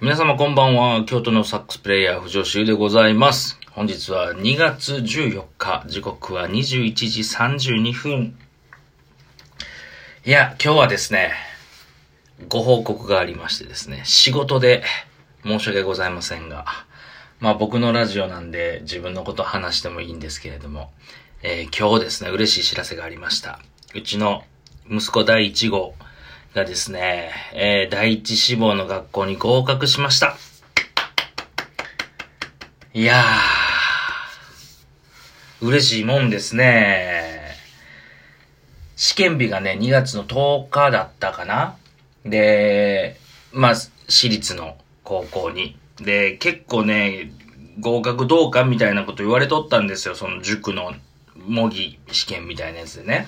皆様こんばんは。京都のサックスプレイヤー、藤尾修でございます。本日は2月14日、時刻は21時32分。いや、今日はですね、ご報告がありましてですね、仕事で申し訳ございませんが、まあ僕のラジオなんで自分のこと話してもいいんですけれども、えー今日ですね、嬉しい知らせがありました。うちの息子第1号がですね、えー第一志望の学校に合格しました。いやー、嬉しいもんですね。試験日がね、2月の10日だったかなで、まあ、私立の高校に。で、結構ね、合格どうかみたいなこと言われとったんですよ。その塾の模擬試験みたいなやつでね。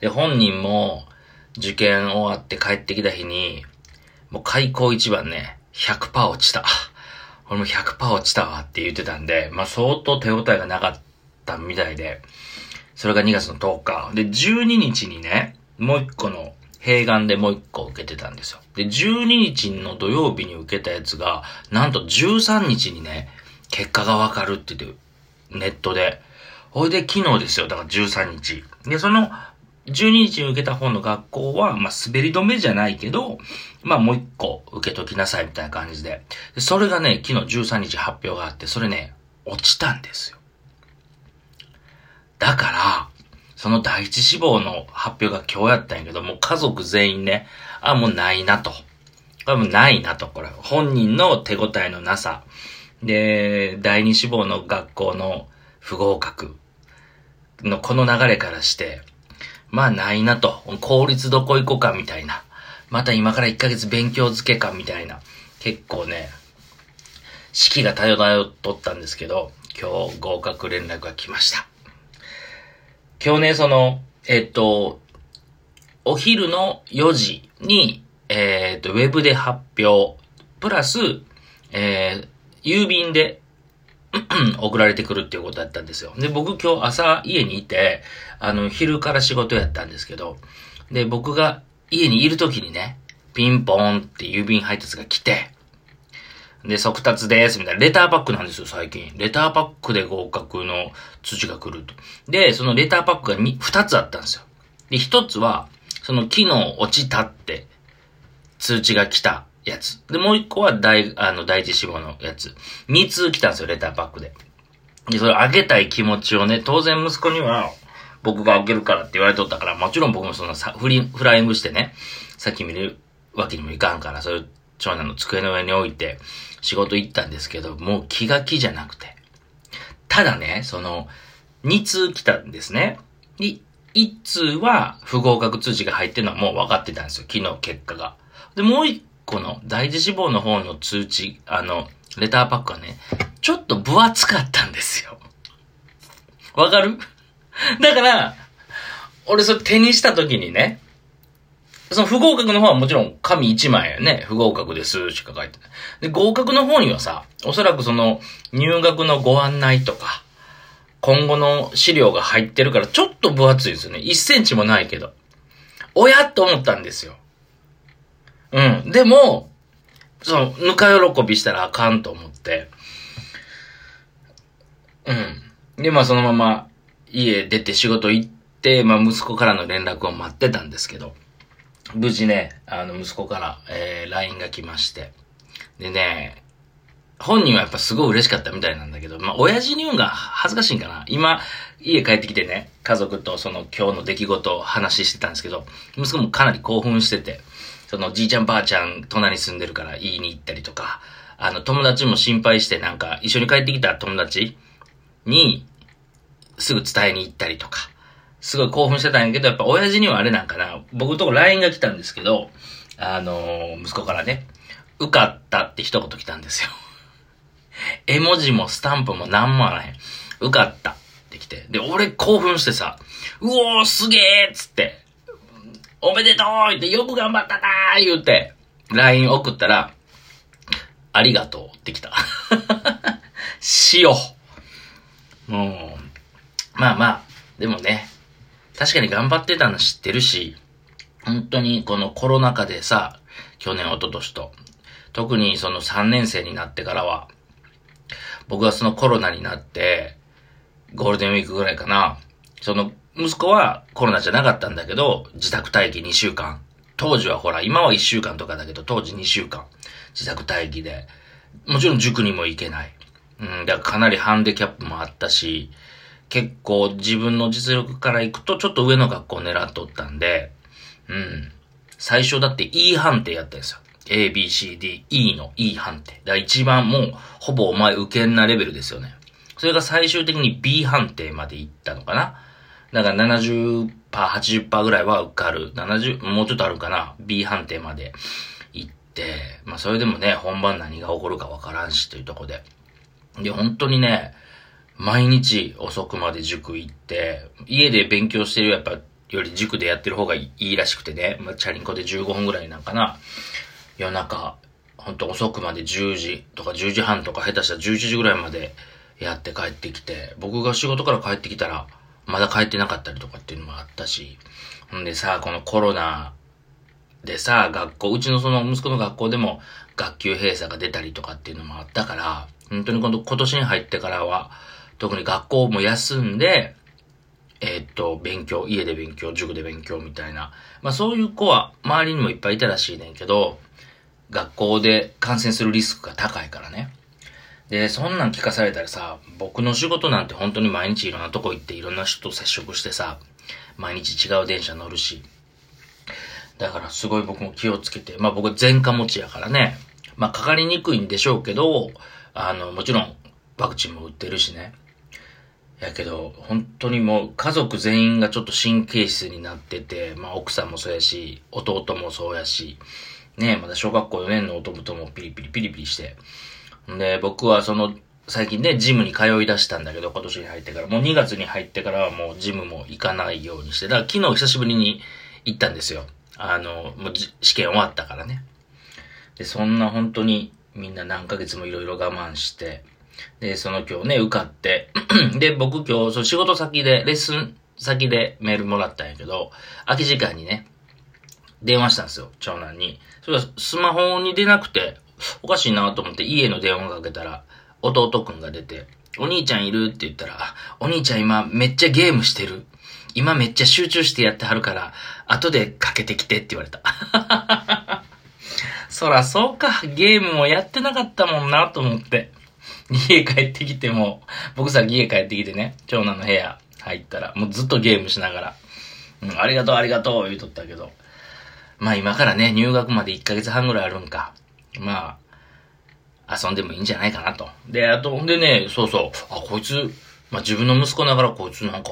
で、本人も受験終わって帰ってきた日に、もう開校一番ね、100%落ちた。俺も100%落ちたわって言ってたんで、まあ相当手応えがなかったみたいで、それが2月の10日。で、12日にね、もう一個の、併願でもう一個受けてたんですよ。で、12日の土曜日に受けたやつが、なんと13日にね、結果がわかるって言って、ネットで。ほいで昨日ですよ。だから13日。で、その、12日に受けた方の学校は、まあ、滑り止めじゃないけど、まあ、もう一個受けときなさいみたいな感じで。それがね、昨日13日発表があって、それね、落ちたんですよ。だから、その第一志望の発表が今日やったんやけど、もう家族全員ね、あ、もうないなと。これもうないなと、これ。本人の手応えのなさ。で、第二志望の学校の不合格のこの流れからして、まあないなと。公立どこ行こうかみたいな。また今から1ヶ月勉強漬けかみたいな。結構ね、式が漂っとったんですけど、今日合格連絡が来ました。今日ね、その、えっと、お昼の4時に、えっと、ウェブで発表、プラス、えー、郵便で 送られてくるっていうことだったんですよ。で、僕今日朝家にいて、あの、昼から仕事やったんですけど、で、僕が家にいる時にね、ピンポーンって郵便配達が来て、で、速達です、みたいな。レターパックなんですよ、最近。レターパックで合格の通知が来ると。で、そのレターパックがに2つあったんですよ。で、1つは、その昨日落ちたって通知が来たやつ。で、もう1個は大、あの、第一志望のやつ。2通来たんですよ、レターパックで。で、それあげたい気持ちをね、当然息子には、僕があげるからって言われとったから、もちろん僕もそのさ、フリ、フライングしてね、さっき見るわけにもいかんから、そういう長男の机の上に置いて、仕事行ったんですけど、もう気が気じゃなくて。ただね、その、2通来たんですね。で、1通は不合格通知が入ってるのはもう分かってたんですよ、昨日結果が。で、もう1個の第一志望の方の通知、あの、レターパックはね、ちょっと分厚かったんですよ。わかる？だから、俺それ手にした時にね、その不合格の方はもちろん紙1枚やね、不合格ですしか書いてない。で、合格の方にはさ、おそらくその入学のご案内とか、今後の資料が入ってるからちょっと分厚いですよね。1センチもないけど。おやと思ったんですよ。うん。でも、その、ぬか喜びしたらあかんと思って。うん。で、まあそのまま家出て仕事行って、まあ息子からの連絡を待ってたんですけど、無事ね、あの息子から、えー、LINE が来まして。でね、本人はやっぱすごい嬉しかったみたいなんだけど、まあ親父に言うのが恥ずかしいんかな。今、家帰ってきてね、家族とその今日の出来事を話してたんですけど、息子もかなり興奮してて、そのじいちゃんばあちゃん隣に住んでるから言いに行ったりとか、あの友達も心配してなんか一緒に帰ってきた友達にすぐ伝えに行ったりとか、すごい興奮してたんやけど、やっぱ親父にはあれなんかな、僕のとこ LINE が来たんですけど、あのー息子からね、受かったって一言来たんですよ。絵文字もスタンプもなんもあらへん。受かったって来て。で、俺興奮してさ、うおーすげーっつって、おめでとうってよく頑張ったなー言うて、LINE 送ったら、ありがとうって来た。しよう。もう、まあまあ、でもね、確かに頑張ってたの知ってるし、本当にこのコロナ禍でさ、去年、一昨年と、特にその3年生になってからは、僕はそのコロナになって、ゴールデンウィークぐらいかな。その、息子はコロナじゃなかったんだけど、自宅待機2週間。当時はほら、今は1週間とかだけど、当時2週間。自宅待機で。もちろん塾にも行けない。うん、だからかなりハンデキャップもあったし、結構自分の実力から行くとちょっと上の学校を狙っとったんで、うん。最初だって E 判定やったんですよ。A, B, C, D, E の E 判定。だから一番もう、ほぼお前受けんなレベルですよね。それが最終的に B 判定まで行ったのかな。だから70%、80%ぐらいは受かる。70、もうちょっとあるかな。B 判定まで行って、まあそれでもね、本番何が起こるかわからんしというとこで。で、本当にね、毎日遅くまで塾行って、家で勉強してるやっぱより塾でやってる方がいいらしくてね、まあ、チャリンコで15分ぐらいなんかな、夜中、ほんと遅くまで10時とか10時半とか下手したら11時ぐらいまでやって帰ってきて、僕が仕事から帰ってきたら、まだ帰ってなかったりとかっていうのもあったし、ほんでさ、このコロナでさ、学校、うちのその息子の学校でも学級閉鎖が出たりとかっていうのもあったから、本当に今度今年に入ってからは、特に学校も休んで、えー、っと、勉強、家で勉強、塾で勉強みたいな。まあそういう子は周りにもいっぱいいたらしいねんけど、学校で感染するリスクが高いからね。で、そんなん聞かされたらさ、僕の仕事なんて本当に毎日いろんなとこ行っていろんな人と接触してさ、毎日違う電車乗るし。だからすごい僕も気をつけて、まあ僕前科持ちやからね、まあかかりにくいんでしょうけど、あの、もちろんワクチンも打ってるしね。やけど、本当にもう家族全員がちょっと神経質になってて、まあ奥さんもそうやし、弟もそうやし、ねまだ小学校4年の弟もピリピリピリピリして。で、僕はその、最近ね、ジムに通い出したんだけど、今年に入ってから、もう2月に入ってからはもうジムも行かないようにして、だから昨日久しぶりに行ったんですよ。あの、もう試験終わったからね。で、そんな本当にみんな何ヶ月もいろいろ我慢して、で、その今日ね、受かって、で、僕今日、その仕事先で、レッスン先でメールもらったんやけど、空き時間にね、電話したんですよ、長男に。それがスマホに出なくて、おかしいなと思って家の電話かけたら、弟くんが出て、お兄ちゃんいるって言ったら、お兄ちゃん今めっちゃゲームしてる。今めっちゃ集中してやってはるから、後でかけてきてって言われた。そらそうか、ゲームもやってなかったもんなと思って。家帰ってきても、僕さ、家帰ってきてね、長男の部屋入ったら、もうずっとゲームしながら、うん、ありがとうありがとう言うとったけど、まあ今からね、入学まで1ヶ月半ぐらいあるんか。まあ、遊んでもいいんじゃないかなと。で、あと、んでね、そうそう、あ、こいつ、まあ自分の息子ながらこいつなんか、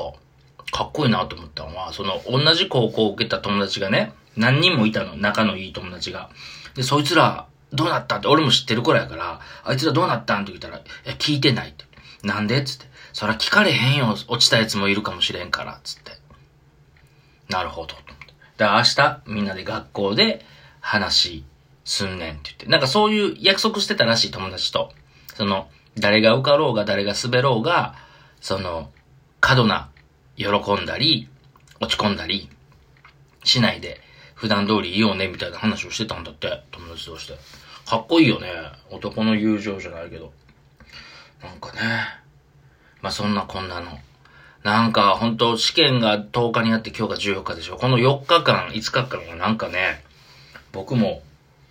かっこいいなと思ったのは、その、同じ高校を受けた友達がね、何人もいたの、仲のいい友達が。で、そいつら、どうなったって、俺も知ってる頃やから、あいつらどうなったんって聞いたら、いや、聞いてないって。なんでつって。そら聞かれへんよ、落ちたやつもいるかもしれんから、つって。なるほど。で、明日、みんなで学校で話すんねんって言って。なんかそういう約束してたらしい、友達と。その、誰が受かろうが、誰が滑ろうが、その、過度な、喜んだり、落ち込んだり、しないで、普段通りいいよね、みたいな話をしてたんだって、友達として。かっこいいよね。男の友情じゃないけど。なんかね。まあ、そんなこんなの。なんか、本当試験が10日にあって今日が14日でしょ。この4日間、5日間はなんかね、僕も、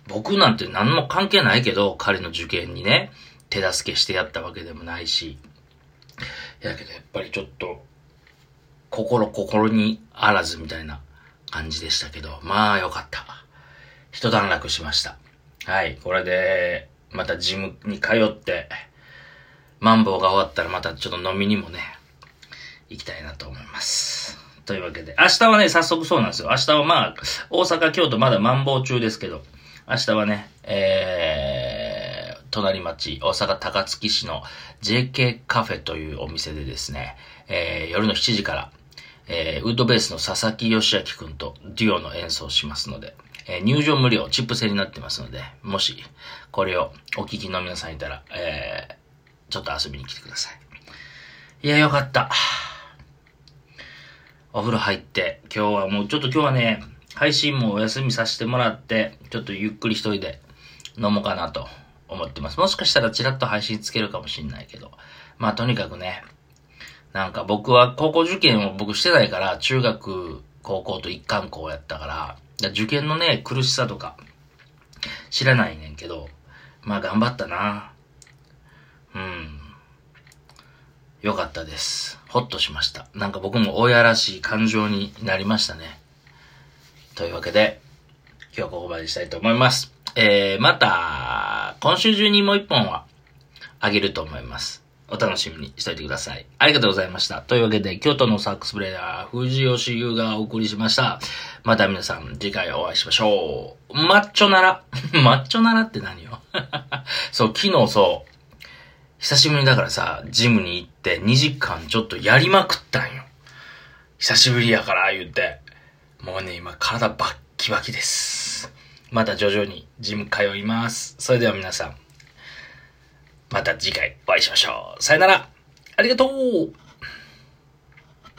僕なんて何も関係ないけど、彼の受験にね、手助けしてやったわけでもないし。やけど、やっぱりちょっと、心心にあらずみたいな感じでしたけど、まあよかった。一段落しました。はい、これで、またジムに通って、マンボウが終わったらまたちょっと飲みにもね、行きたいなと思います。というわけで、明日はね、早速そうなんですよ。明日はまあ、大阪、京都まだマンボウ中ですけど、明日はね、えー、隣町、大阪高槻市の JK カフェというお店でですね、えー、夜の7時から、えー、ウッドベースの佐々木義明くんとデュオの演奏しますので、えー、入場無料、チップ制になってますので、もし、これをお聞きの皆さんいたら、えー、ちょっと遊びに来てください。いや、よかった。お風呂入って、今日はもうちょっと今日はね、配信もお休みさせてもらって、ちょっとゆっくり一人で飲もうかなと思ってます。もしかしたらチラッと配信つけるかもしんないけど。まあとにかくね、なんか僕は高校受験を僕してないから、中学、高校と一貫校やったから、受験のね、苦しさとか、知らないねんけど、まあ頑張ったな。うん。よかったです。ほっとしました。なんか僕も親らしい感情になりましたね。というわけで、今日はここまでしたいと思います。えー、また、今週中にもう一本はあげると思います。お楽しみにしといてください。ありがとうございました。というわけで、京都のサックスプレイヤー、藤吉優がお送りしました。また皆さん、次回お会いしましょう。マッチョなら。マッチョならって何よ そう、昨日そう、久しぶりだからさ、ジムに行って2時間ちょっとやりまくったんよ。久しぶりやから言って。もうね、今体バッキバキです。また徐々にジム通います。それでは皆さん、また次回お会いしましょう。さよなら。ありがとう